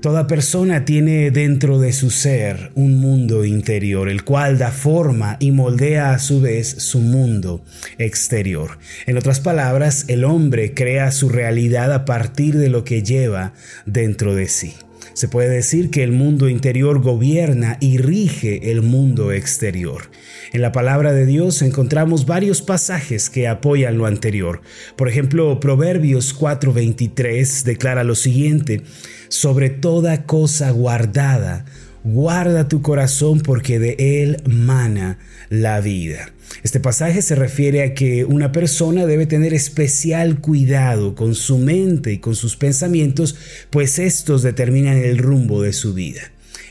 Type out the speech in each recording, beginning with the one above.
Toda persona tiene dentro de su ser un mundo interior, el cual da forma y moldea a su vez su mundo exterior. En otras palabras, el hombre crea su realidad a partir de lo que lleva dentro de sí. Se puede decir que el mundo interior gobierna y rige el mundo exterior. En la palabra de Dios encontramos varios pasajes que apoyan lo anterior. Por ejemplo, Proverbios 4:23 declara lo siguiente, sobre toda cosa guardada, guarda tu corazón porque de él mana la vida. Este pasaje se refiere a que una persona debe tener especial cuidado con su mente y con sus pensamientos, pues estos determinan el rumbo de su vida.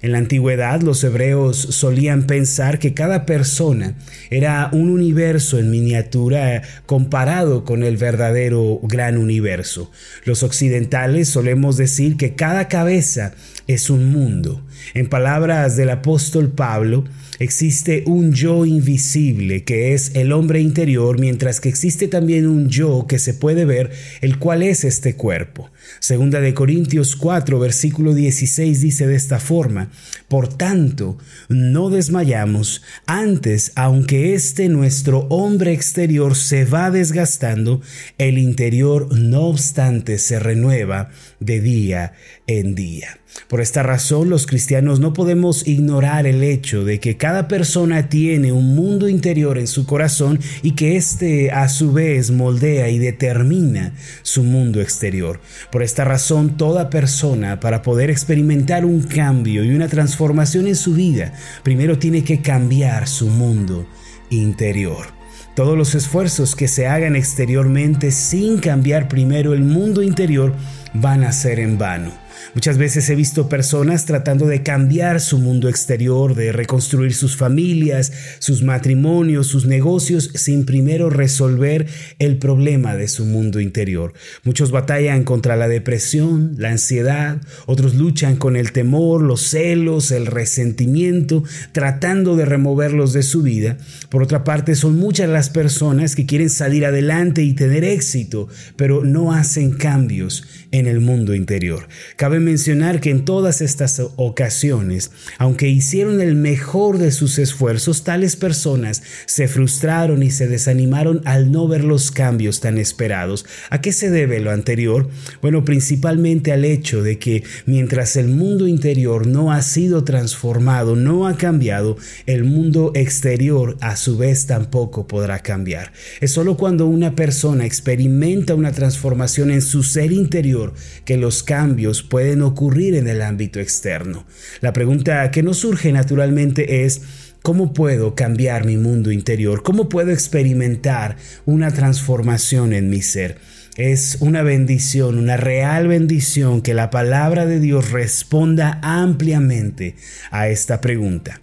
En la antigüedad los hebreos solían pensar que cada persona era un universo en miniatura comparado con el verdadero gran universo. Los occidentales solemos decir que cada cabeza es un mundo. En palabras del apóstol Pablo, existe un yo invisible que es el hombre interior, mientras que existe también un yo que se puede ver, el cual es este cuerpo. Segunda de Corintios 4, versículo 16 dice de esta forma, Por tanto, no desmayamos, antes, aunque este nuestro hombre exterior se va desgastando, el interior no obstante se renueva de día en día. Por esta razón los cristianos no podemos ignorar el hecho de que cada persona tiene un mundo interior en su corazón y que éste a su vez moldea y determina su mundo exterior. Por esta razón toda persona para poder experimentar un cambio y una transformación en su vida, primero tiene que cambiar su mundo interior. Todos los esfuerzos que se hagan exteriormente sin cambiar primero el mundo interior van a ser en vano. Muchas veces he visto personas tratando de cambiar su mundo exterior, de reconstruir sus familias, sus matrimonios, sus negocios, sin primero resolver el problema de su mundo interior. Muchos batallan contra la depresión, la ansiedad, otros luchan con el temor, los celos, el resentimiento, tratando de removerlos de su vida. Por otra parte, son muchas las personas que quieren salir adelante y tener éxito, pero no hacen cambios en el mundo interior. Cabe mencionar que en todas estas ocasiones, aunque hicieron el mejor de sus esfuerzos, tales personas se frustraron y se desanimaron al no ver los cambios tan esperados. ¿A qué se debe lo anterior? Bueno, principalmente al hecho de que mientras el mundo interior no ha sido transformado, no ha cambiado, el mundo exterior a su vez tampoco podrá cambiar. Es solo cuando una persona experimenta una transformación en su ser interior que los cambios pueden ocurrir en el ámbito externo. La pregunta que nos surge naturalmente es, ¿Cómo puedo cambiar mi mundo interior? ¿Cómo puedo experimentar una transformación en mi ser? Es una bendición, una real bendición que la palabra de Dios responda ampliamente a esta pregunta.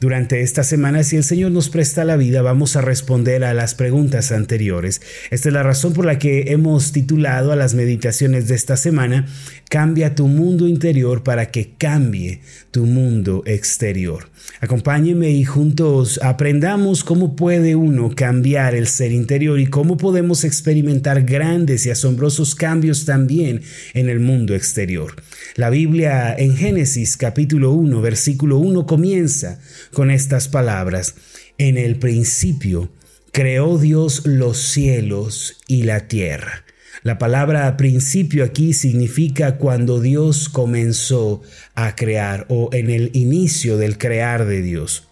Durante esta semana, si el Señor nos presta la vida, vamos a responder a las preguntas anteriores. Esta es la razón por la que hemos titulado a las meditaciones de esta semana, Cambia tu mundo interior para que cambie tu mundo exterior. Acompáñeme y juntos aprendamos cómo puede uno cambiar el ser interior y cómo podemos experimentar grandes y asombrosos cambios también en el mundo exterior. La Biblia en Génesis capítulo 1 versículo 1 comienza con estas palabras. En el principio creó Dios los cielos y la tierra. La palabra principio aquí significa cuando Dios comenzó a crear o en el inicio del crear de Dios.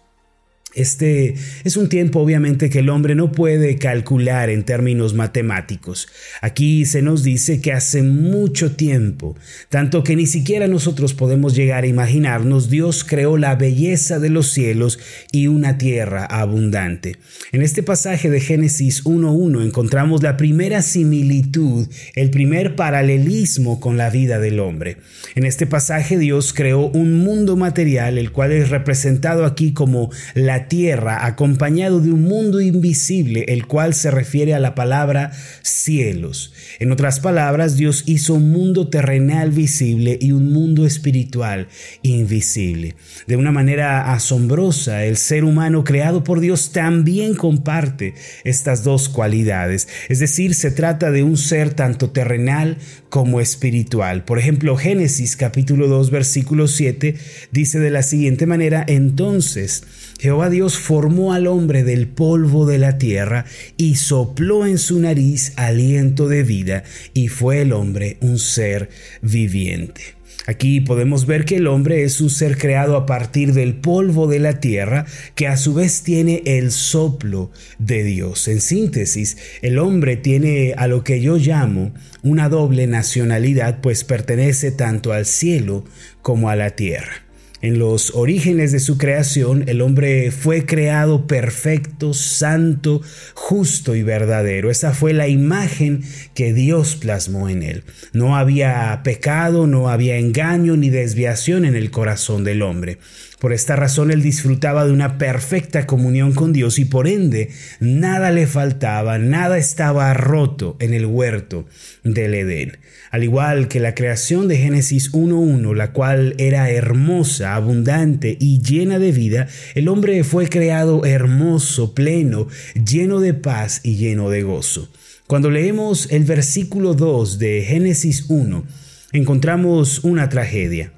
Este es un tiempo obviamente que el hombre no puede calcular en términos matemáticos. Aquí se nos dice que hace mucho tiempo, tanto que ni siquiera nosotros podemos llegar a imaginarnos, Dios creó la belleza de los cielos y una tierra abundante. En este pasaje de Génesis 1.1 encontramos la primera similitud, el primer paralelismo con la vida del hombre. En este pasaje Dios creó un mundo material, el cual es representado aquí como la tierra acompañado de un mundo invisible, el cual se refiere a la palabra cielos. En otras palabras, Dios hizo un mundo terrenal visible y un mundo espiritual invisible. De una manera asombrosa, el ser humano creado por Dios también comparte estas dos cualidades. Es decir, se trata de un ser tanto terrenal como espiritual. Por ejemplo, Génesis capítulo 2 versículo 7 dice de la siguiente manera, entonces Jehová Dios formó al hombre del polvo de la tierra y sopló en su nariz aliento de vida y fue el hombre un ser viviente. Aquí podemos ver que el hombre es un ser creado a partir del polvo de la tierra que a su vez tiene el soplo de Dios. En síntesis, el hombre tiene a lo que yo llamo una doble nacionalidad, pues pertenece tanto al cielo como a la tierra. En los orígenes de su creación, el hombre fue creado perfecto, santo, justo y verdadero. Esa fue la imagen que Dios plasmó en él. No había pecado, no había engaño ni desviación en el corazón del hombre. Por esta razón él disfrutaba de una perfecta comunión con Dios y por ende nada le faltaba, nada estaba roto en el huerto del Edén. Al igual que la creación de Génesis 1.1, la cual era hermosa, abundante y llena de vida, el hombre fue creado hermoso, pleno, lleno de paz y lleno de gozo. Cuando leemos el versículo 2 de Génesis 1, encontramos una tragedia.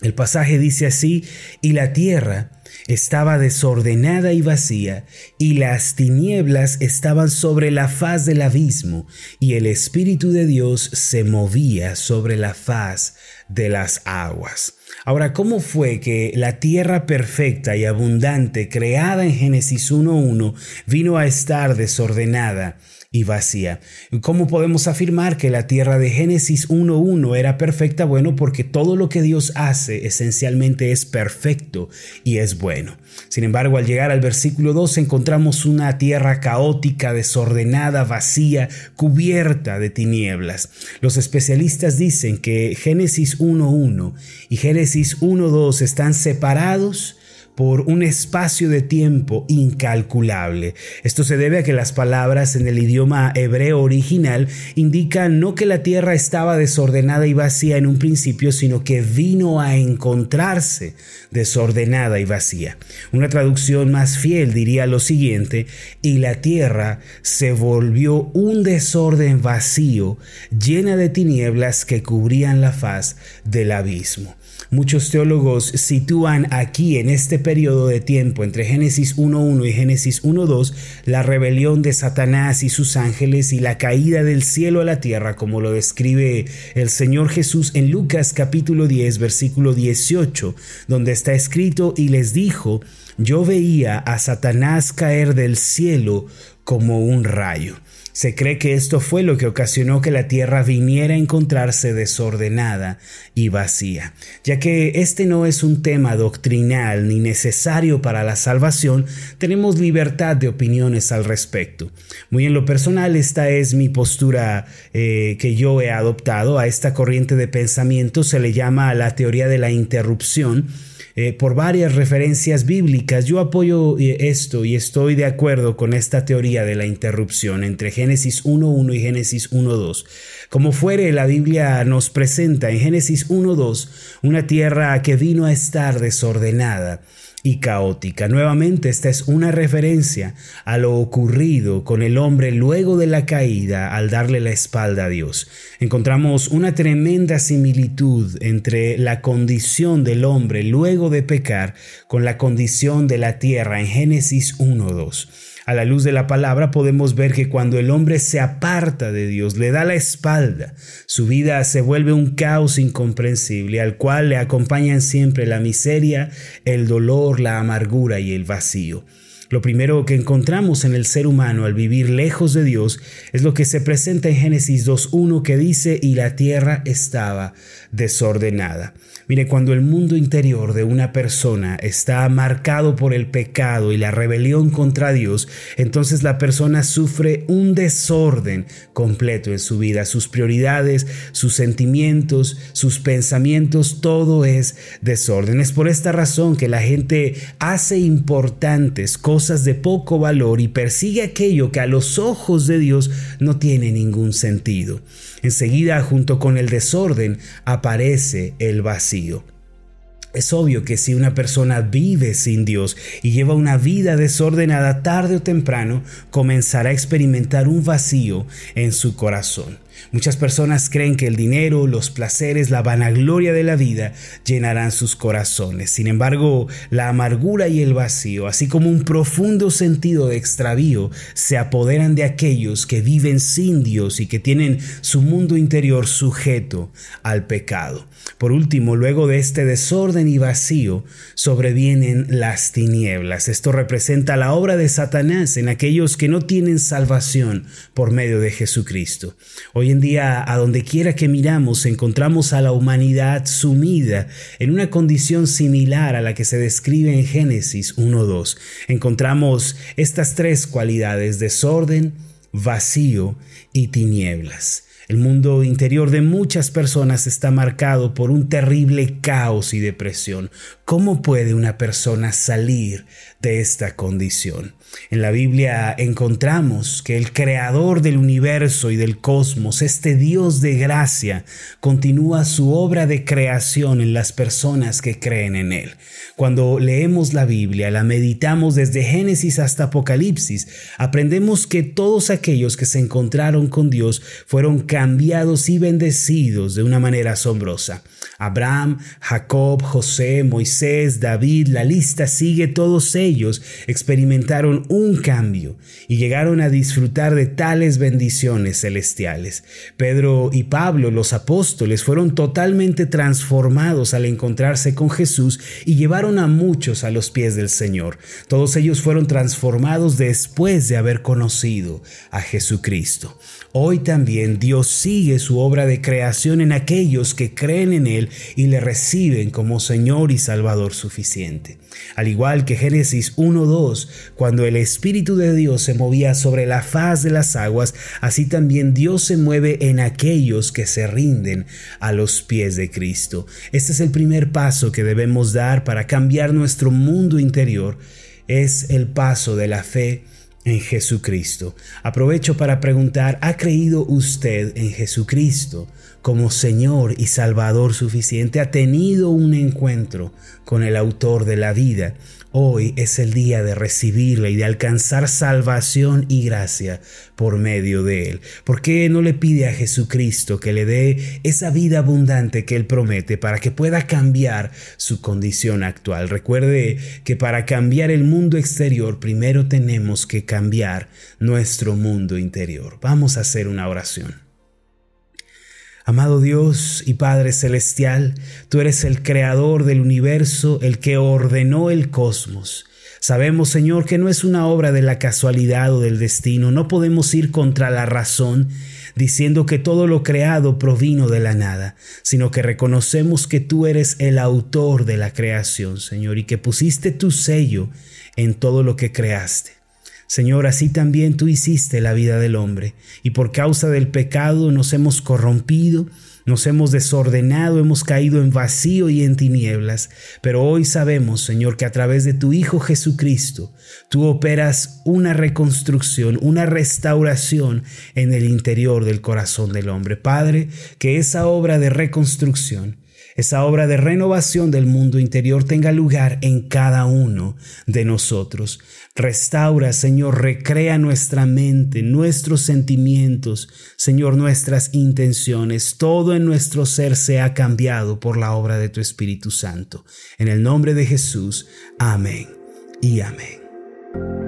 El pasaje dice así, y la tierra estaba desordenada y vacía, y las tinieblas estaban sobre la faz del abismo, y el Espíritu de Dios se movía sobre la faz de las aguas. Ahora, ¿cómo fue que la tierra perfecta y abundante creada en Génesis 1.1 vino a estar desordenada? Y vacía. ¿Cómo podemos afirmar que la tierra de Génesis 1.1 era perfecta? Bueno, porque todo lo que Dios hace esencialmente es perfecto y es bueno. Sin embargo, al llegar al versículo 2 encontramos una tierra caótica, desordenada, vacía, cubierta de tinieblas. Los especialistas dicen que Génesis 1.1 y Génesis 1.2 están separados por un espacio de tiempo incalculable. Esto se debe a que las palabras en el idioma hebreo original indican no que la tierra estaba desordenada y vacía en un principio, sino que vino a encontrarse desordenada y vacía. Una traducción más fiel diría lo siguiente, y la tierra se volvió un desorden vacío, llena de tinieblas que cubrían la faz del abismo. Muchos teólogos sitúan aquí en este periodo de tiempo entre Génesis 1.1 y Génesis 1.2 la rebelión de Satanás y sus ángeles y la caída del cielo a la tierra como lo describe el Señor Jesús en Lucas capítulo 10 versículo 18 donde está escrito y les dijo yo veía a Satanás caer del cielo como un rayo. Se cree que esto fue lo que ocasionó que la tierra viniera a encontrarse desordenada y vacía. Ya que este no es un tema doctrinal ni necesario para la salvación, tenemos libertad de opiniones al respecto. Muy en lo personal, esta es mi postura eh, que yo he adoptado. A esta corriente de pensamiento se le llama la teoría de la interrupción eh, por varias referencias bíblicas. Yo apoyo eh, esto y estoy de acuerdo con esta teoría de la interrupción entre Génesis 1.1 y Génesis 1.2. Como fuere, la Biblia nos presenta en Génesis 1.2 una tierra que vino a estar desordenada y caótica. Nuevamente, esta es una referencia a lo ocurrido con el hombre luego de la caída al darle la espalda a Dios. Encontramos una tremenda similitud entre la condición del hombre luego de pecar con la condición de la tierra en Génesis 1.2. A la luz de la palabra podemos ver que cuando el hombre se aparta de Dios, le da la espalda, su vida se vuelve un caos incomprensible al cual le acompañan siempre la miseria, el dolor, la amargura y el vacío. Lo primero que encontramos en el ser humano al vivir lejos de Dios es lo que se presenta en Génesis 2.1 que dice, y la tierra estaba desordenada. Mire, cuando el mundo interior de una persona está marcado por el pecado y la rebelión contra Dios, entonces la persona sufre un desorden completo en su vida. Sus prioridades, sus sentimientos, sus pensamientos, todo es desorden. Es por esta razón que la gente hace importantes cosas de poco valor y persigue aquello que a los ojos de Dios no tiene ningún sentido. Enseguida, junto con el desorden, aparece el vacío. Es obvio que si una persona vive sin Dios y lleva una vida desordenada tarde o temprano, comenzará a experimentar un vacío en su corazón. Muchas personas creen que el dinero, los placeres, la vanagloria de la vida llenarán sus corazones. Sin embargo, la amargura y el vacío, así como un profundo sentido de extravío, se apoderan de aquellos que viven sin Dios y que tienen su mundo interior sujeto al pecado. Por último, luego de este desorden y vacío, sobrevienen las tinieblas. Esto representa la obra de Satanás en aquellos que no tienen salvación por medio de Jesucristo. Hoy en día, a donde quiera que miramos, encontramos a la humanidad sumida en una condición similar a la que se describe en Génesis 1.2. Encontramos estas tres cualidades, desorden, vacío y tinieblas. El mundo interior de muchas personas está marcado por un terrible caos y depresión. ¿Cómo puede una persona salir de esta condición? En la Biblia encontramos que el creador del universo y del cosmos, este Dios de gracia, continúa su obra de creación en las personas que creen en Él. Cuando leemos la Biblia, la meditamos desde Génesis hasta Apocalipsis, aprendemos que todos aquellos que se encontraron con Dios fueron cambiados y bendecidos de una manera asombrosa. Abraham, Jacob, José, Moisés, David, la lista sigue, todos ellos experimentaron un cambio y llegaron a disfrutar de tales bendiciones celestiales. Pedro y Pablo, los apóstoles, fueron totalmente transformados al encontrarse con Jesús y llevaron a muchos a los pies del Señor. Todos ellos fueron transformados después de haber conocido a Jesucristo. Hoy también Dios sigue su obra de creación en aquellos que creen en Y le reciben como Señor y Salvador suficiente. Al igual que Génesis 1.2, cuando el Espíritu de Dios se movía sobre la faz de las aguas, así también Dios se mueve en aquellos que se rinden a los pies de Cristo. Este es el primer paso que debemos dar para cambiar nuestro mundo interior. Es el paso de la fe en Jesucristo. Aprovecho para preguntar, ¿ha creído usted en Jesucristo como Señor y Salvador suficiente? ¿Ha tenido un encuentro con el autor de la vida? Hoy es el día de recibirle y de alcanzar salvación y gracia por medio de él. ¿Por qué no le pide a Jesucristo que le dé esa vida abundante que él promete para que pueda cambiar su condición actual? Recuerde que para cambiar el mundo exterior primero tenemos que cambiar nuestro mundo interior. Vamos a hacer una oración. Amado Dios y Padre Celestial, tú eres el creador del universo, el que ordenó el cosmos. Sabemos, Señor, que no es una obra de la casualidad o del destino, no podemos ir contra la razón diciendo que todo lo creado provino de la nada, sino que reconocemos que tú eres el autor de la creación, Señor, y que pusiste tu sello en todo lo que creaste. Señor, así también tú hiciste la vida del hombre, y por causa del pecado nos hemos corrompido, nos hemos desordenado, hemos caído en vacío y en tinieblas, pero hoy sabemos, Señor, que a través de tu Hijo Jesucristo, tú operas una reconstrucción, una restauración en el interior del corazón del hombre. Padre, que esa obra de reconstrucción, esa obra de renovación del mundo interior tenga lugar en cada uno de nosotros. Restaura, Señor, recrea nuestra mente, nuestros sentimientos, Señor, nuestras intenciones. Todo en nuestro ser sea cambiado por la obra de tu Espíritu Santo. En el nombre de Jesús. Amén y amén.